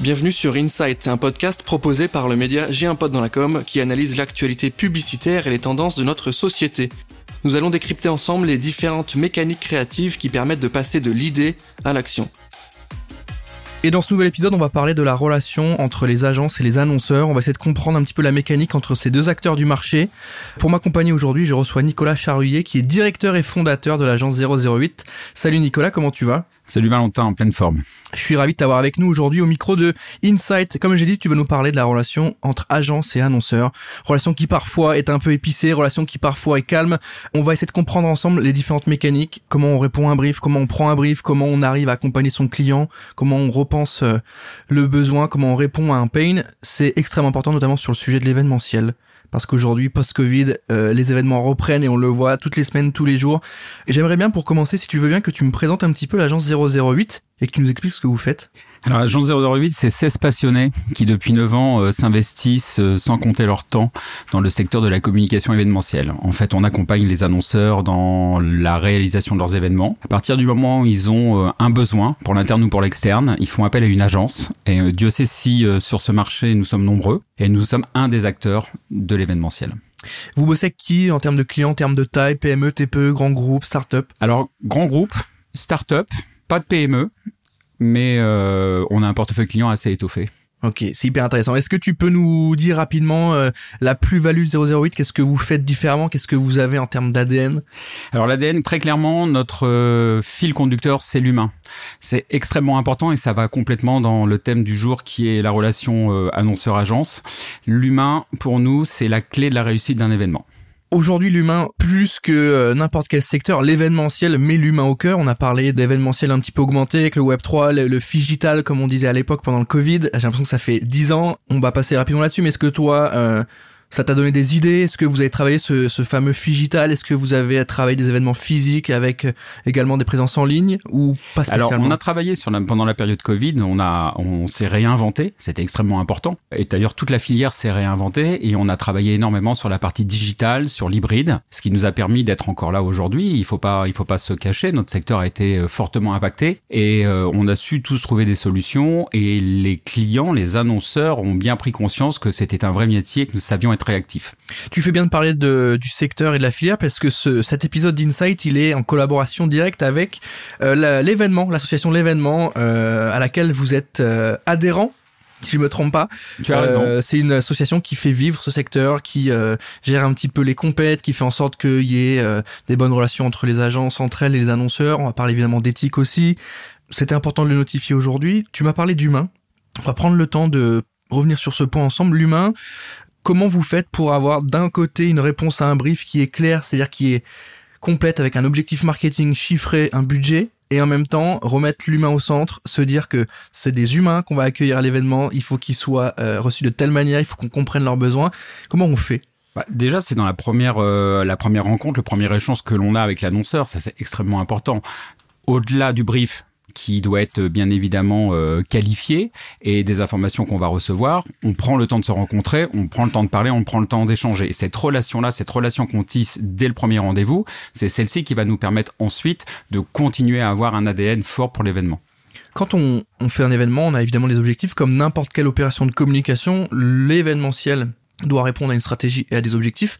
Bienvenue sur Insight, un podcast proposé par le média J'ai un pote dans la com qui analyse l'actualité publicitaire et les tendances de notre société. Nous allons décrypter ensemble les différentes mécaniques créatives qui permettent de passer de l'idée à l'action. Et dans ce nouvel épisode, on va parler de la relation entre les agences et les annonceurs. On va essayer de comprendre un petit peu la mécanique entre ces deux acteurs du marché. Pour m'accompagner aujourd'hui, je reçois Nicolas Charruyer, qui est directeur et fondateur de l'agence 008. Salut Nicolas, comment tu vas? Salut Valentin, en pleine forme. Je suis ravi de t'avoir avec nous aujourd'hui au micro de Insight. Comme j'ai dit, tu vas nous parler de la relation entre agence et annonceur. Relation qui parfois est un peu épicée, relation qui parfois est calme. On va essayer de comprendre ensemble les différentes mécaniques, comment on répond à un brief, comment on prend un brief, comment on arrive à accompagner son client, comment on repense euh, le besoin, comment on répond à un pain. C'est extrêmement important, notamment sur le sujet de l'événementiel parce qu'aujourd'hui, post-Covid, euh, les événements reprennent et on le voit toutes les semaines, tous les jours. J'aimerais bien, pour commencer, si tu veux bien, que tu me présentes un petit peu l'agence 008 et que tu nous expliques ce que vous faites. Alors, l'agence 008, c'est 16 passionnés qui, depuis 9 ans, euh, s'investissent euh, sans compter leur temps dans le secteur de la communication événementielle. En fait, on accompagne les annonceurs dans la réalisation de leurs événements. À partir du moment où ils ont un besoin, pour l'interne ou pour l'externe, ils font appel à une agence. Et Dieu sait si sur ce marché, nous sommes nombreux. Et nous sommes un des acteurs de l'événementiel. Vous bossez avec qui en termes de clients, en termes de taille, PME, TPE, grand groupe, start-up? Alors, grand groupe, start-up, pas de PME, mais euh, on a un portefeuille client assez étoffé. Ok, c'est hyper intéressant. Est-ce que tu peux nous dire rapidement euh, la plus-value 008 Qu'est-ce que vous faites différemment? Qu'est-ce que vous avez en termes d'ADN Alors l'ADN, très clairement, notre euh, fil conducteur, c'est l'humain. C'est extrêmement important et ça va complètement dans le thème du jour qui est la relation euh, annonceur-agence. L'humain, pour nous, c'est la clé de la réussite d'un événement. Aujourd'hui, l'humain, plus que euh, n'importe quel secteur, l'événementiel met l'humain au cœur. On a parlé d'événementiel un petit peu augmenté avec le Web3, le, le digital, comme on disait à l'époque pendant le Covid. J'ai l'impression que ça fait 10 ans. On va passer rapidement là-dessus, mais est-ce que toi, euh, ça t'a donné des idées? Est-ce que vous avez travaillé ce, ce fameux Figital? Est-ce que vous avez travaillé des événements physiques avec euh, également des présences en ligne ou pas spécialement Alors, on a travaillé sur la, pendant la période Covid. On a, on s'est réinventé. C'était extrêmement important. Et d'ailleurs, toute la filière s'est réinventée et on a travaillé énormément sur la partie digitale, sur l'hybride, ce qui nous a permis d'être encore là aujourd'hui. Il faut pas, il faut pas se cacher. Notre secteur a été euh, fortement impacté et euh, on a su tous trouver des solutions. Et les clients, les annonceurs ont bien pris conscience que c'était un vrai métier que nous savions être réactif. Tu fais bien de parler de, du secteur et de la filière parce que ce, cet épisode d'Insight, il est en collaboration directe avec euh, l'événement, l'association L'événement euh, à laquelle vous êtes euh, adhérent si je me trompe pas. Tu as raison. Euh, c'est une association qui fait vivre ce secteur, qui euh, gère un petit peu les compètes, qui fait en sorte qu'il y ait euh, des bonnes relations entre les agences, entre elles et les annonceurs. On va parler évidemment d'éthique aussi. C'était important de le notifier aujourd'hui. Tu m'as parlé d'humain. On va prendre le temps de revenir sur ce point ensemble. L'humain, comment vous faites pour avoir d'un côté une réponse à un brief qui est claire, c'est-à-dire qui est complète avec un objectif marketing chiffré, un budget, et en même temps remettre l'humain au centre, se dire que c'est des humains qu'on va accueillir à l'événement, il faut qu'ils soient euh, reçus de telle manière, il faut qu'on comprenne leurs besoins. Comment on fait? Bah, déjà, c'est dans la première, euh, la première rencontre, le premier échange que l'on a avec l'annonceur. Ça, c'est extrêmement important. Au-delà du brief, qui doit être bien évidemment euh, qualifié et des informations qu'on va recevoir. On prend le temps de se rencontrer, on prend le temps de parler, on prend le temps d'échanger. Et cette relation-là, cette relation qu'on tisse dès le premier rendez-vous, c'est celle-ci qui va nous permettre ensuite de continuer à avoir un ADN fort pour l'événement. Quand on, on fait un événement, on a évidemment des objectifs comme n'importe quelle opération de communication. L'événementiel doit répondre à une stratégie et à des objectifs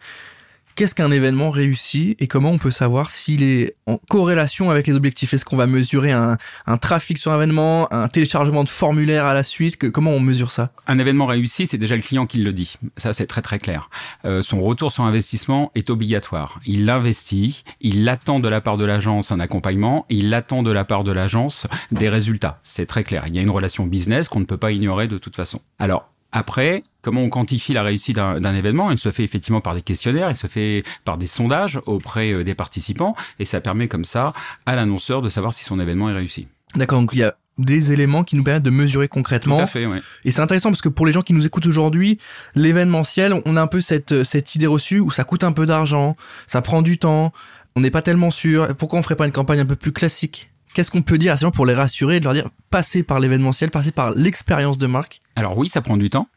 qu'est-ce qu'un événement réussi et comment on peut savoir s'il est en corrélation avec les objectifs? Est-ce qu'on va mesurer un, un, trafic sur un événement, un téléchargement de formulaire à la suite? Comment on mesure ça? Un événement réussi, c'est déjà le client qui le dit. Ça, c'est très très clair. Euh, son retour sur investissement est obligatoire. Il l'investit, il attend de la part de l'agence un accompagnement, il attend de la part de l'agence des résultats. C'est très clair. Il y a une relation business qu'on ne peut pas ignorer de toute façon. Alors, après, comment on quantifie la réussite d'un événement? Il se fait effectivement par des questionnaires, il se fait par des sondages auprès euh, des participants, et ça permet comme ça à l'annonceur de savoir si son événement est réussi. D'accord, donc il y a des éléments qui nous permettent de mesurer concrètement. Tout à fait, ouais. Et c'est intéressant parce que pour les gens qui nous écoutent aujourd'hui, l'événementiel, on a un peu cette, cette idée reçue où ça coûte un peu d'argent, ça prend du temps, on n'est pas tellement sûr. Pourquoi on ferait pas une campagne un peu plus classique? Qu'est-ce qu'on peut dire à ces gens pour les rassurer et de leur dire passez par l'événementiel, passez par l'expérience de marque? Alors oui, ça prend du temps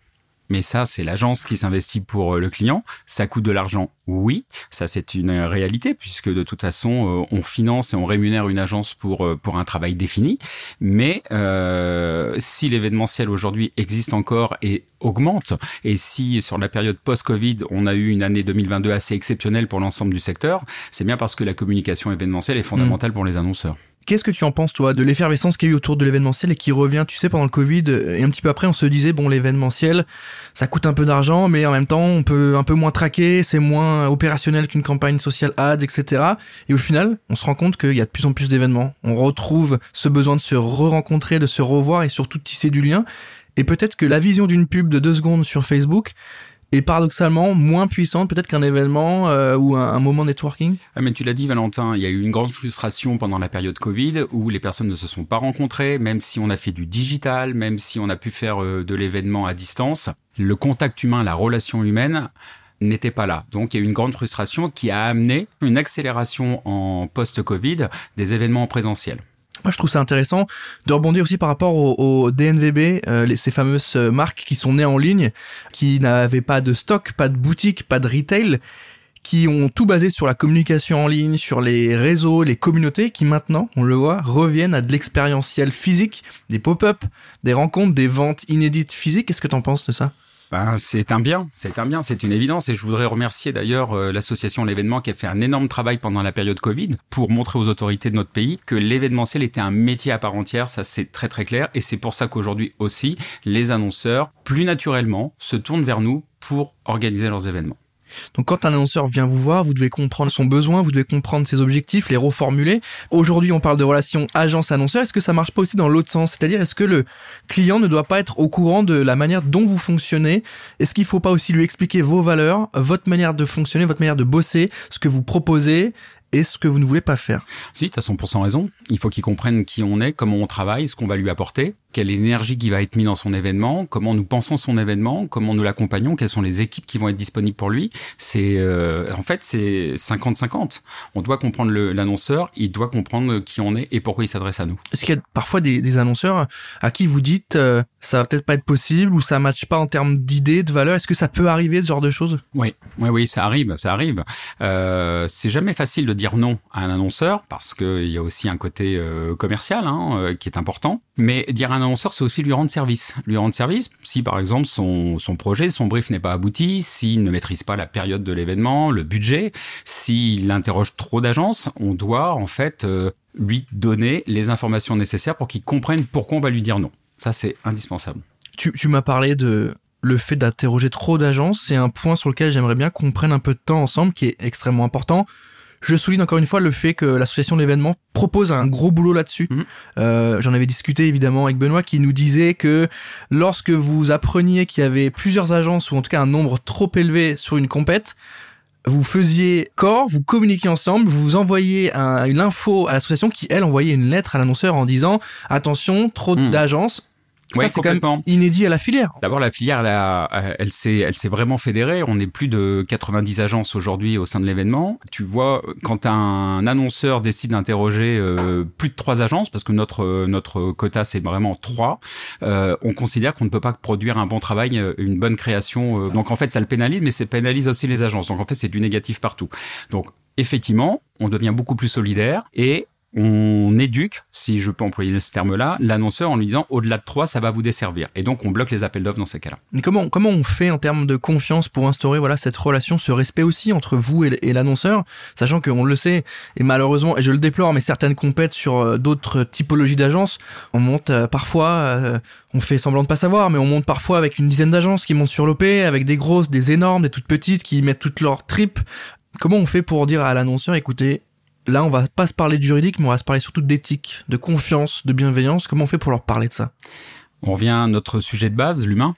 Mais ça, c'est l'agence qui s'investit pour euh, le client. Ça coûte de l'argent, oui. Ça, c'est une réalité puisque de toute façon, euh, on finance et on rémunère une agence pour euh, pour un travail défini. Mais euh, si l'événementiel aujourd'hui existe encore et augmente, et si sur la période post-Covid, on a eu une année 2022 assez exceptionnelle pour l'ensemble du secteur, c'est bien parce que la communication événementielle est fondamentale mmh. pour les annonceurs. Qu'est-ce que tu en penses, toi, de l'effervescence qu'il y a eu autour de l'événementiel et qui revient, tu sais, pendant le Covid et un petit peu après, on se disait, bon, l'événementiel, ça coûte un peu d'argent, mais en même temps, on peut un peu moins traquer, c'est moins opérationnel qu'une campagne social ads, etc. Et au final, on se rend compte qu'il y a de plus en plus d'événements. On retrouve ce besoin de se re-rencontrer, de se revoir et surtout de tisser du lien. Et peut-être que la vision d'une pub de deux secondes sur Facebook, est paradoxalement moins puissante peut-être qu'un événement euh, ou un, moment networking? Ah, Mais tu l'as dit Valentin, il y a eu une grande frustration pendant la période Covid où les personnes ne se sont pas rencontrées, même si on a fait du digital, même si on a pu faire euh, de l'événement à distance. Le contact humain, la relation humaine n'était pas là. Donc il y a eu une grande frustration qui a amené une accélération en post-Covid des événements en présentiel. Moi, je trouve ça intéressant de rebondir aussi par rapport au, DNVB, euh, ces fameuses euh, marques qui sont nées en ligne, qui n'avaient pas de stock, pas de boutique, pas de retail, qui ont tout basé sur la communication en ligne, sur les réseaux, les communautés, qui maintenant, on le voit, reviennent à de l'expérientiel physique, des pop-up, des rencontres, des ventes inédites physiques. Qu'est-ce que tu en penses de ça? Ben, c'est un bien, c'est un bien, c'est une évidence. Et je voudrais remercier d'ailleurs euh, l'association L'événement qui a fait un énorme travail pendant la période Covid pour montrer aux autorités de notre pays que l'événementiel était un métier à part entière. Ça, c'est très très clair. Et c'est pour ça qu'aujourd'hui aussi, les annonceurs, plus naturellement, se tournent vers nous pour organiser leurs événements. Donc quand un annonceur vient vous voir, vous devez comprendre son besoin, vous devez comprendre ses objectifs, les reformuler. Aujourd'hui, on parle de relation agence-annonceur. Est-ce que ça marche pas aussi dans l'autre sens? C'est-à-dire, est-ce que le client ne doit pas être au courant de la manière dont vous fonctionnez? Est-ce qu'il faut pas aussi lui expliquer vos valeurs, votre manière de fonctionner, votre manière de bosser, ce que vous proposez? Et ce que vous ne voulez pas faire. Si, tu as 100% raison. Il faut qu'il comprenne qui on est, comment on travaille, ce qu'on va lui apporter, quelle énergie qui va être mise dans son événement, comment nous pensons son événement, comment nous l'accompagnons, quelles sont les équipes qui vont être disponibles pour lui. C'est euh, en fait c'est 50-50. On doit comprendre l'annonceur, il doit comprendre qui on est et pourquoi il s'adresse à nous. Est-ce qu'il y a parfois des, des, annonceurs à qui vous dites euh, ça va peut-être pas être possible ou ça matche pas en termes d'idées, de valeurs Est-ce que ça peut arriver ce genre de choses? Oui, oui, oui, ça arrive, ça arrive. Euh, c'est jamais facile de dire non à un annonceur parce qu'il y a aussi un côté euh, commercial hein, euh, qui est important. Mais dire à un annonceur, c'est aussi lui rendre service. Lui rendre service si par exemple son, son projet, son brief n'est pas abouti, s'il ne maîtrise pas la période de l'événement, le budget, s'il interroge trop d'agences, on doit en fait euh, lui donner les informations nécessaires pour qu'il comprenne pourquoi on va lui dire non. Ça, c'est indispensable. Tu, tu m'as parlé de le fait d'interroger trop d'agences. C'est un point sur lequel j'aimerais bien qu'on prenne un peu de temps ensemble, qui est extrêmement important. Je souligne encore une fois le fait que l'association de l'événement propose un gros boulot là-dessus. Mhm. Euh, J'en avais discuté évidemment avec Benoît qui nous disait que lorsque vous appreniez qu'il y avait plusieurs agences ou en tout cas un nombre trop élevé sur une compète, vous faisiez corps, vous communiquiez ensemble, vous envoyiez une info à l'association qui, elle, envoyait une lettre à l'annonceur en disant attention, trop hmm. d'agences, ça, c'est quand même inédit à la filière. D'abord, la filière, elle, a, elle s'est, elle s'est vraiment fédérée. On est plus de 90 agences aujourd'hui au sein de l'événement. Tu vois, quand un annonceur décide d'interroger euh, plus de trois agences, parce que notre notre quota c'est vraiment trois, euh, on considère qu'on ne peut pas produire un bon travail, euh, une bonne création. donc en fait, ça le pénalise, mais ça pénalise aussi les agences. Donc en fait, c'est du négatif partout. Donc effectivement, on devient beaucoup plus solidaire et on éduque, si je peux employer ce terme-là, l'annonceur en lui disant au-delà de 3, ça va vous desservir. Et donc on bloque les appels d'offres dans ces cas-là. Mais comment comment on fait en termes de confiance pour instaurer voilà cette relation, ce respect aussi entre vous et, l'annonceur, sachant qu'on le sait et malheureusement et je le déplore, mais certaines compètent sur euh, d'autres typologies d'agences, on monte euh, parfois, euh, on fait semblant de pas savoir, mais on monte parfois avec une dizaine d'agences qui montent sur l'OP, avec des grosses, des énormes, des toutes petites qui mettent toutes leurs tripes. Comment on fait pour dire à l'annonceur, écoutez, là, on va pas se parler de juridique, mais on va se parler surtout d'éthique, de confiance, de bienveillance. Comment on fait pour leur parler de ça On revient à notre sujet de base, l'humain.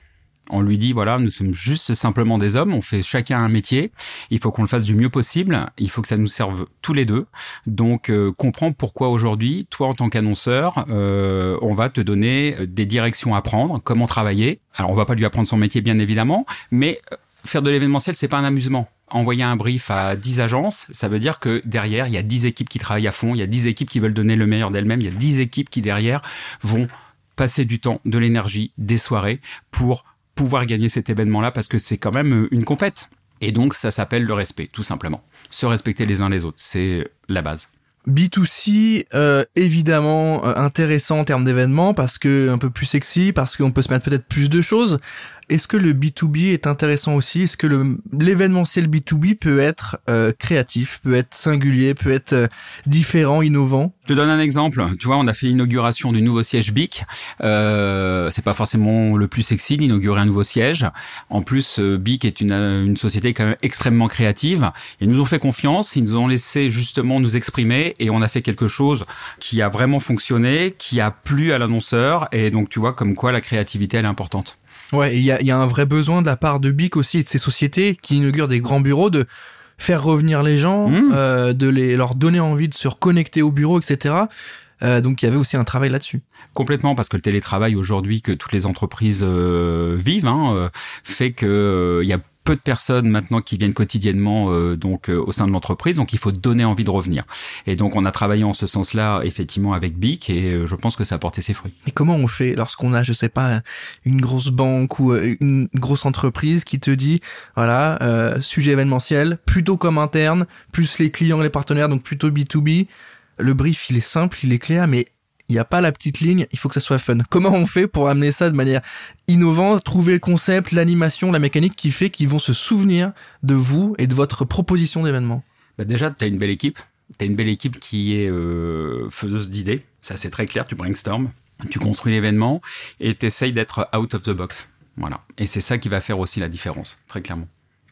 On lui dit, voilà, nous sommes juste simplement des hommes, on fait chacun un métier, il faut qu'on le fasse du mieux possible, il faut que ça nous serve tous les deux. Donc, euh, comprends pourquoi aujourd'hui, toi en tant qu'annonceur, euh, on va te donner des directions à prendre, comment travailler. Alors, on va pas lui apprendre son métier, bien évidemment, mais euh, faire de l'événementiel, c'est pas un amusement envoyer un brief à 10 agences, ça veut dire que derrière, il y a 10 équipes qui travaillent à fond, il y a 10 équipes qui veulent donner le meilleur d'elles-mêmes, il y a 10 équipes qui derrière vont passer du temps, de l'énergie, des soirées pour pouvoir gagner cet événement-là parce que c'est quand même une compète. Et donc, ça s'appelle le respect, tout simplement. Se respecter les uns les autres, c'est la base. B2C, euh, évidemment euh, intéressant en termes d'événements parce que un peu plus sexy, parce qu'on peut se mettre peut-être plus de choses. Est-ce que le B2B est intéressant aussi? Est-ce que l'événementiel B2B peut être euh, créatif, peut être singulier, peut être euh, différent, innovant? Je te donne un exemple. Tu vois, on a fait l'inauguration du nouveau siège BIC. Euh, c'est pas forcément le plus sexy d'inaugurer un nouveau siège. En plus, euh, BIC est une, une société quand même extrêmement créative. Ils nous ont fait confiance, ils nous ont laissé justement nous exprimer et on a fait quelque chose qui a vraiment fonctionné, qui a plu à l'annonceur. Et donc, tu vois, comme quoi la créativité, elle est importante. Ouais, il y a, y a, un vrai besoin de la part de BIC aussi et de ces sociétés qui inaugurent des grands bureaux de faire revenir les gens, mmh. euh, de les, leur donner envie de se reconnecter au bureau, etc. Euh, donc il y avait aussi un travail là-dessus. Complètement, parce que le télétravail aujourd'hui que toutes les entreprises euh, vivent hein, euh, fait que euh, il y a peu de personnes maintenant qui viennent quotidiennement euh, donc euh, au sein de l'entreprise, donc il faut donner envie de revenir. Et donc on a travaillé en ce sens-là effectivement avec BIC et euh, je pense que ça a porté ses fruits. Et comment on fait lorsqu'on a je sais pas une grosse banque ou une grosse entreprise qui te dit voilà euh, sujet événementiel plutôt comme interne, plus les clients et les partenaires donc plutôt B2B. Le brief il est simple, il est clair, mais il n'y a pas la petite ligne, il faut que ça soit fun. Comment on fait pour amener ça de manière innovante, trouver le concept, l'animation, la mécanique qui fait qu'ils vont se souvenir de vous et de votre proposition d'événement? Bah Déjà, tu as une belle équipe. Tu as une belle équipe qui est euh, faiseuse d'idées. Ça, c'est très clair. Tu brainstorm, tu construis l'événement et tu essayes d'être out of the box. Voilà. Et c'est ça qui va faire aussi la différence, très clairement.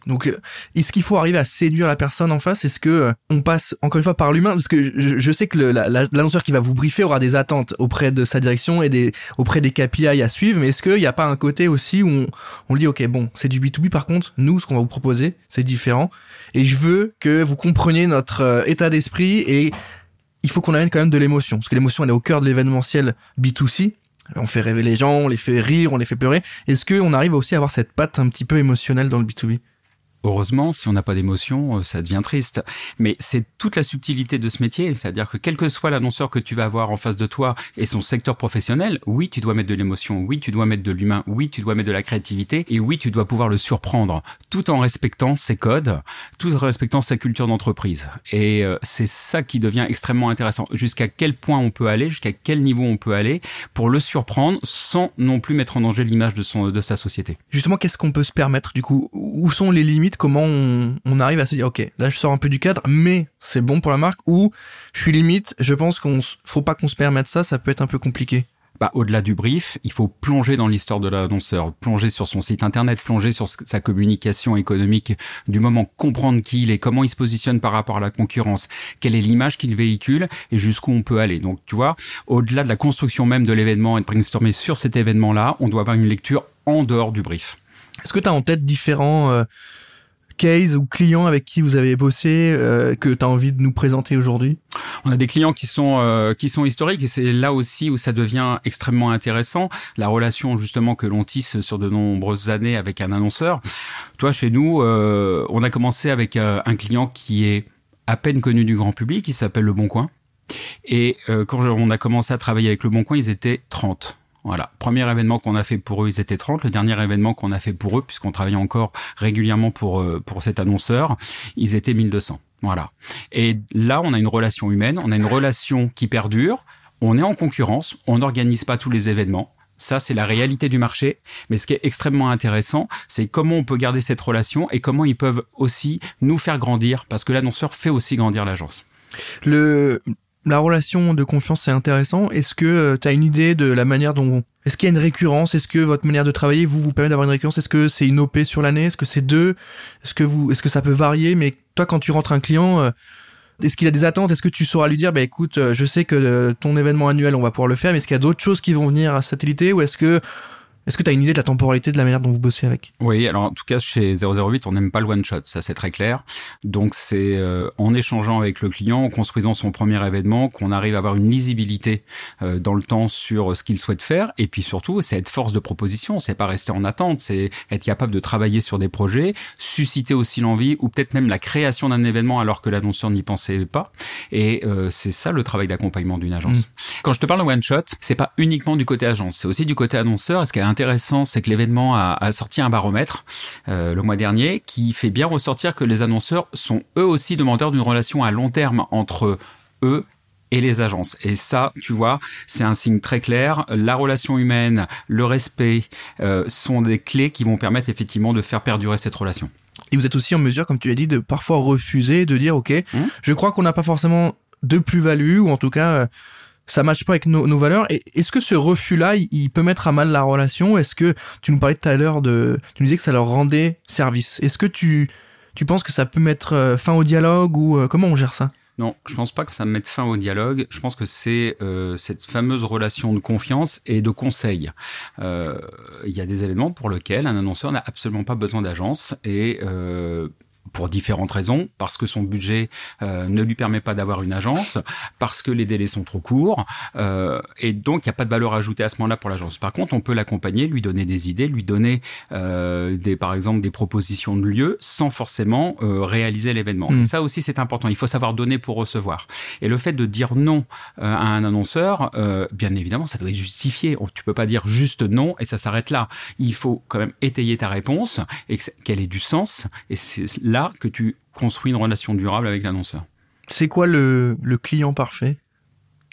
Donc, euh, est-ce qu'il faut arriver à séduire la personne en face? Est-ce que euh, on passe encore une fois par l'humain? Parce que je, sais que l'annonceur la, qui va vous briefer aura des attentes auprès de sa direction et auprès des KPI à suivre. Mais est-ce qu'il n'y a pas un côté aussi où on, on dit ok bon c'est du B2B par contre nous ce qu'on va vous proposer c'est différent. Et je veux que vous compreniez notre euh, état d'esprit et il faut qu'on amène quand même de l'émotion. Parce que l'émotion elle est au cœur de l'événementiel B2C on fait rêver les gens, on les fait rire, on les fait pleurer. Est-ce qu'on arrive aussi à avoir cette patte un petit peu émotionnelle dans le B2B Heureusement, si on n'a pas d'émotion, euh, ça devient triste. Mais c'est toute la subtilité de ce métier, c'est-à-dire que quel que soit l'annonceur que tu vas avoir en face de toi et son secteur professionnel, oui, tu dois mettre de l'émotion, oui, tu dois mettre de l'humain, oui, tu dois mettre de la créativité, et oui, tu dois pouvoir le surprendre, tout en respectant ses codes, tout en respectant sa culture d'entreprise. Et euh, c'est ça qui devient extrêmement intéressant. Jusqu'à quel point on peut aller, jusqu'à quel niveau on peut aller pour le surprendre sans non plus mettre en danger l'image de son de sa société. Justement, qu'est-ce qu'on peut se permettre du coup? Où sont les limites comment on, arrive à se dire ok là je sors un peu du cadre mais c'est bon pour la marque ou je suis limite je pense qu'on faut pas qu'on se permette ça ça peut être un peu compliqué bah, au-delà du brief, il faut plonger dans l'histoire de l'annonceur, plonger sur son site internet, plonger sur sa communication économique du moment, comprendre qui il est, comment il se positionne par rapport à la concurrence, quelle est l'image qu'il véhicule et jusqu'où on peut aller. Donc, tu vois, au-delà de la construction même de l'événement et de brainstormer sur cet événement-là, on doit avoir une lecture en dehors du brief. Est-ce que tu as en tête différents euh, case ou clients avec qui vous avez bossé euh, que tu as envie de nous présenter aujourd'hui? On a des clients qui sont euh, qui sont historiques et c'est là aussi où ça devient extrêmement intéressant la relation justement que l'on tisse sur de nombreuses années avec un annonceur. Tu vois, chez nous, euh, on a commencé avec un client qui est à peine connu du grand public, qui s'appelle Le Bon Coin. Et quand on a commencé à travailler avec Le Bon Coin, ils étaient 30. Voilà. Premier événement qu'on a fait pour eux, ils étaient 30. Le dernier événement qu'on a fait pour eux, puisqu'on travaillait encore régulièrement pour, euh, pour cet annonceur, ils étaient 1200. Voilà. Et là, on a une relation humaine, on a une relation qui perdure. On est en concurrence, on n'organise pas tous les événements. Ça, c'est la réalité du marché. Mais ce qui est extrêmement intéressant, c'est comment on peut garder cette relation et comment ils peuvent aussi nous faire grandir, parce que l'annonceur fait aussi grandir l'agence. Le, la relation de confiance c'est intéressant. Est-ce que euh, tu as une idée de la manière dont est-ce qu'il y a une récurrence? Est-ce que votre manière de travailler vous vous permet d'avoir une récurrence? Est-ce que c'est une OP sur l'année? Est-ce que c'est deux? Est-ce que vous est-ce que ça peut varier? Mais toi quand tu rentres un client euh, est-ce qu'il a des attentes? Est-ce que tu sauras lui dire, bah écoute, euh, je sais que ton événement annuel, on va pouvoir le faire, mais est-ce qu'il y a d'autres choses qui vont venir à satellité ou est-ce que est-ce que tu as une idée de la temporalité de la manière dont vous bossez avec? Oui, alors en tout cas chez 008, on n'aime pas le one shot, ça c'est très clair. Donc c'est euh, en échangeant avec le client, en construisant son premier événement, qu'on arrive à avoir une lisibilité euh, dans le temps sur ce qu'il souhaite faire. Et puis surtout, c'est être force de proposition, c'est pas rester en attente, c'est être capable de travailler sur des projets, susciter aussi l'envie ou peut-être même la création d'un événement alors que l'annonceur n'y pensait pas. Et euh, c'est ça le travail d'accompagnement d'une agence. Mmh. Quand je te parle de one shot, c'est pas uniquement du côté agence, c'est aussi du côté annonceur. Et ce qui est intéressant, c'est que l'événement a, a, sorti un baromètre euh, le mois dernier qui fait bien ressortir que les annonceurs sont eux aussi demandeurs d'une relation à long terme entre eux et les agences. Et ça, tu vois, c'est un signe très clair. La relation humaine, le respect euh, sont des clés qui vont permettre effectivement de faire perdurer cette relation. Et vous êtes aussi en mesure, comme tu l'as dit, de parfois refuser, de dire, OK, mmh. je crois qu'on n'a pas forcément de plus-value, ou en tout cas, euh, ça matche pas avec nos, valeurs. Est-ce que ce refus-là, il, peut mettre à mal la relation Est-ce que tu nous parlais tout à l'heure de, tu nous disais que ça leur rendait service Est-ce que tu, tu penses que ça peut mettre euh, fin au dialogue ou euh, comment on gère ça? Non, je pense pas que ça mette fin au dialogue. Je pense que c'est euh, cette fameuse relation de confiance et de conseil. Il y a des événements pour lesquels un annonceur n'a absolument pas besoin d'agence et pour différentes raisons, parce que son budget euh, ne lui permet pas d'avoir une agence, parce que les délais sont trop courts, euh, et donc il n'y a pas de valeur ajoutée à ce moment-là pour l'agence. Par contre, on peut l'accompagner, lui donner des idées, lui donner euh, des, par exemple des propositions de lieu, sans forcément réaliser l'événement. Mmh. Ça aussi, c'est important. Il faut savoir donner pour recevoir. Et le fait de dire non à un annonceur, bien évidemment, ça doit être justifié. Tu peux pas dire juste non et ça s'arrête là. Il faut quand même étayer ta réponse et qu'elle ait du sens. Et c'est là que tu construis une relation durable avec l'annonceur. C'est quoi le, client parfait?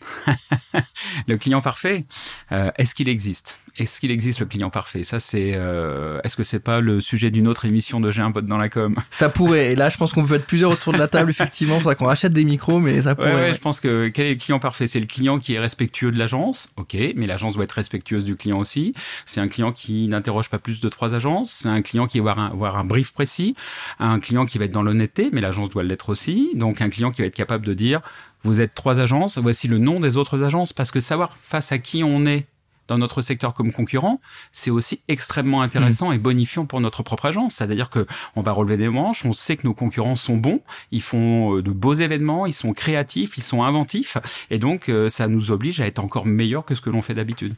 Le client parfait, euh, est-ce qu'il existe? Est-ce qu'il existe le client parfait? Ça, c'est. Euh, est-ce que c'est pas le sujet d'une autre émission de J'ai un pote dans la com? Ça pourrait. Et là, je pense qu'on peut être plusieurs autour de la table, effectivement. Faudra qu'on rachète des micros, mais ça pourrait. Ouais, ouais, je pense que quel est le client parfait? C'est le client qui est respectueux de l'agence, ok, mais l'agence doit être respectueuse du client aussi. C'est un client qui n'interroge pas plus de trois agences. C'est un client qui va avoir un, avoir un brief précis. Un client qui va être dans l'honnêteté, mais l'agence doit l'être aussi. Donc, un client qui va être capable de dire vous êtes trois agences, voici le nom des autres agences, parce que savoir face à qui on est dans notre secteur comme concurrent, c'est aussi extrêmement intéressant mmh. et bonifiant pour notre propre agence. C'est-à-dire que on va relever des manches, on sait que nos concurrents sont bons, ils font euh, de beaux événements, ils sont créatifs, ils sont inventifs, et donc euh, ça nous oblige à être encore meilleur que ce que l'on fait d'habitude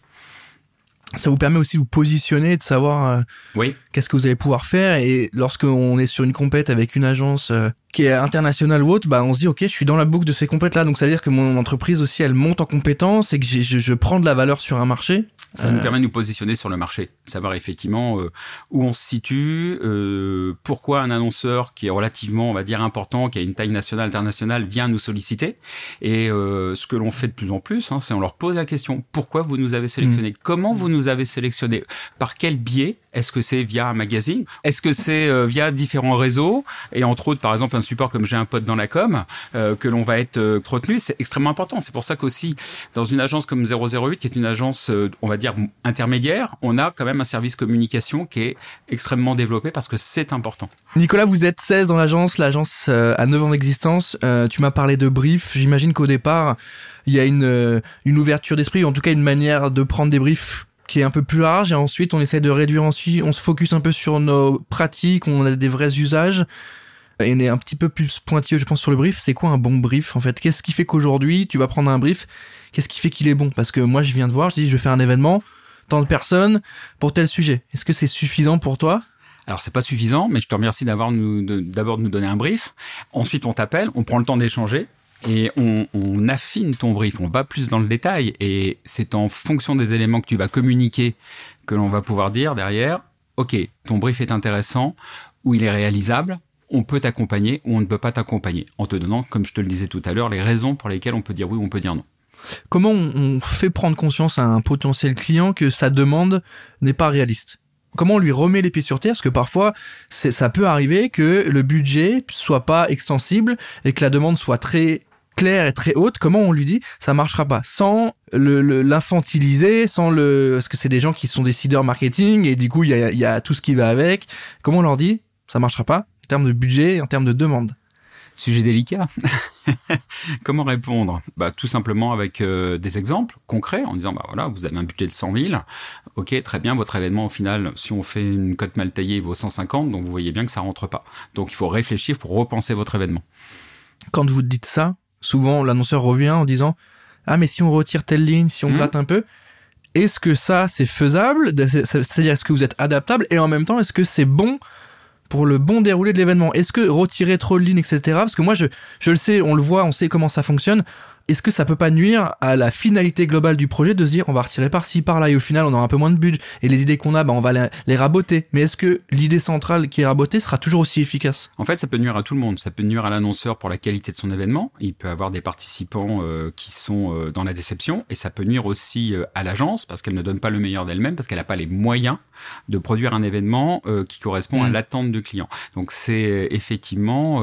ça vous permet aussi de vous positionner, de savoir euh, oui. qu'est-ce que vous allez pouvoir faire. Et lorsqu'on est sur une compète avec une agence euh, qui est internationale ou autre, bah on se dit ok, je suis dans la boucle de ces compètes-là. Donc ça veut dire que mon entreprise aussi, elle monte en compétence et que je, je prends de la valeur sur un marché. Ça euh... nous permet de nous positionner sur le marché, savoir effectivement euh, où on se situe, euh, pourquoi un annonceur qui est relativement, on va dire, important, qui a une taille nationale, internationale, vient nous solliciter. Et euh, ce que l'on fait de plus en plus, hein, c'est on leur pose la question pourquoi vous nous avez sélectionné, mmh. comment vous nous avez sélectionné, par quel biais? Est-ce que c'est via un magazine? Est-ce que c'est euh, via différents réseaux? Et entre autres, par exemple, un support comme j'ai un pote dans la com, euh, que l'on va être euh, retenu, c'est extrêmement important. C'est pour ça qu'aussi, dans une agence comme 008, qui est une agence, euh, on va dire, intermédiaire, on a quand même un service communication qui est extrêmement développé parce que c'est important. Nicolas, vous êtes 16 dans l'agence. L'agence a 9 ans d'existence. tu m'as parlé de brief. J'imagine qu'au départ, il y a une, une ouverture d'esprit, en tout cas une manière de prendre des briefs qui est un peu plus large et ensuite on essaie de réduire ensuite, on se focus un peu sur nos pratiques, on a des vrais usages et on est un petit peu plus pointilleux je pense sur le brief. C'est quoi un bon brief en fait? Qu'est-ce qui fait qu'aujourd'hui tu vas prendre un brief Qu'est-ce qui fait qu'il est bon? Parce que moi je viens de voir, je dis je vais faire un événement, tant de personnes pour tel sujet. Est-ce que c'est suffisant pour toi? Alors c'est pas suffisant, mais je te remercie d'avoir d'abord de nous donner un brief. Ensuite on t'appelle, on prend le temps d'échanger et on, on, affine ton brief, on va plus dans le détail et c'est en fonction des éléments que tu vas communiquer que l'on va pouvoir dire derrière, ok, ton brief est intéressant ou il est réalisable, on peut t'accompagner ou on ne peut pas t'accompagner en te donnant, comme je te le disais tout à l'heure, les raisons pour lesquelles on peut dire oui ou on peut dire non. Comment on fait prendre conscience à un potentiel client que sa demande n'est pas réaliste? Comment on lui remet les pieds sur terre? Parce que parfois, ça peut arriver que le budget soit pas extensible et que la demande soit très claire et très haute, comment on lui dit ça marchera pas sans l'infantiliser, sans le parce que c'est des gens qui sont décideurs marketing et du coup il y a, y a, tout ce qui va avec. Comment on leur dit ça marchera pas termes de budget, en termes de demande Sujet délicat. Comment répondre? Bah, Tout simplement avec euh, des exemples concrets, en disant, bah, voilà, vous avez un budget de 100 000, ok, très bien, votre événement, au final, si on fait une cote mal taillée, il vaut 150, donc vous voyez bien que ça rentre pas. Donc il faut réfléchir pour repenser votre événement. Quand vous dites ça, souvent l'annonceur revient en disant ah mais si on retire telle ligne, si on mmh. gratte un peu, est-ce que ça c'est faisable? C'est-à-dire est-ce que vous êtes adaptable? Et en même temps est-ce que c'est bon pour le bon déroulé de l'événement Est-ce que retirer trop de lignes, etc. Parce que moi je je le sais, on le voit, on sait comment ça fonctionne. Est-ce que ça peut pas nuire à la finalité globale du projet de se dire on va retirer par-ci, par-là et au final on aura un peu moins de budget et les idées qu'on a, bah, on va les, raboter. Mais est-ce que l'idée centrale qui est rabotée sera toujours aussi efficace? En fait, ça peut nuire à tout le monde. Ça peut nuire à l'annonceur pour la qualité de son événement. Il peut avoir des participants euh, qui sont euh, dans la déception et ça peut nuire aussi euh, à l'agence parce qu'elle ne donne pas le meilleur d'elle-même parce qu'elle n'a pas les moyens de produire un événement qui correspond à mm. l'attente de client. Donc c'est effectivement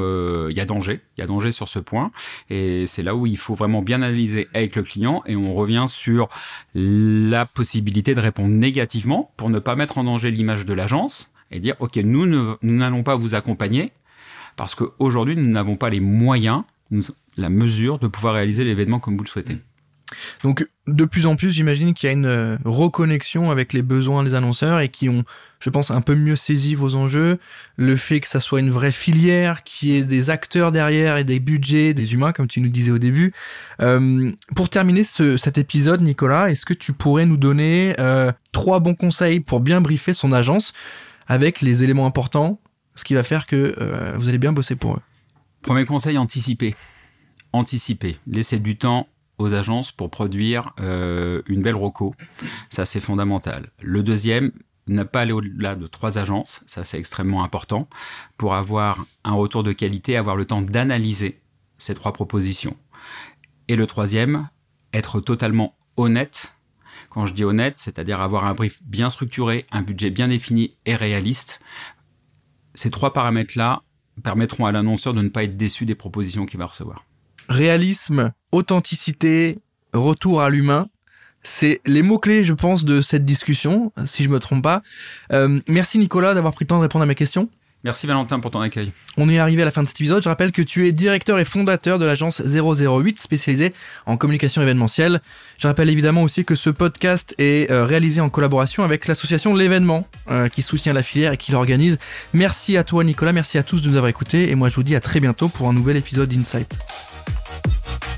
il y a danger, il y a danger sur ce point et c'est là où il faut vraiment bien analyser avec le client et on revient sur la possibilité de répondre négativement pour ne pas mettre en danger l'image de l'agence et dire ok nous nous n'allons pas vous accompagner parce qu'aujourd'hui nous n'avons pas les moyens la mesure de pouvoir réaliser l'événement comme vous le souhaitez. Donc de plus en plus, j'imagine qu'il y a une euh, reconnexion avec les besoins des annonceurs et qui ont, je pense, un peu mieux saisi vos enjeux. Le fait que ça soit une vraie filière, qui ait des acteurs derrière et des budgets, des humains, comme tu nous disais au début. Euh, pour terminer cet épisode, Nicolas, est-ce que tu pourrais nous donner euh, trois bons conseils pour bien briefer son agence avec les éléments importants, ce qui va faire que vous allez bien bosser pour eux? Premier conseil, anticiper. Anticiper. Laisser du temps aux agences pour produire euh, une belle roco. Ça, c'est fondamental. Le deuxième, ne pas aller au-delà de trois agences. Ça, c'est extrêmement important pour avoir un retour de qualité, avoir le temps d'analyser ces trois propositions. Et le troisième, être totalement honnête. Quand je dis honnête, c'est-à-dire avoir un brief bien structuré, un budget bien défini et réaliste. Ces trois paramètres-là permettront à l'annonceur de ne pas être déçu des propositions qu'il va recevoir. Réalisme, authenticité, retour à l'humain. C'est les mots-clés, je pense, de cette discussion, si je me trompe pas. Euh, merci Nicolas d'avoir pris le temps de répondre à mes questions. Merci Valentin pour ton accueil. On est arrivé à la fin de cet épisode. Je rappelle que tu es directeur et fondateur de l'agence 008 spécialisée en communication événementielle. Je rappelle évidemment aussi que ce podcast est euh, réalisé en collaboration avec l'association L'événement euh, qui soutient la filière et qui l'organise. Merci à toi Nicolas, merci à tous de nous avoir écoutés et moi je vous dis à très bientôt pour un nouvel épisode d'Insight. Thank you.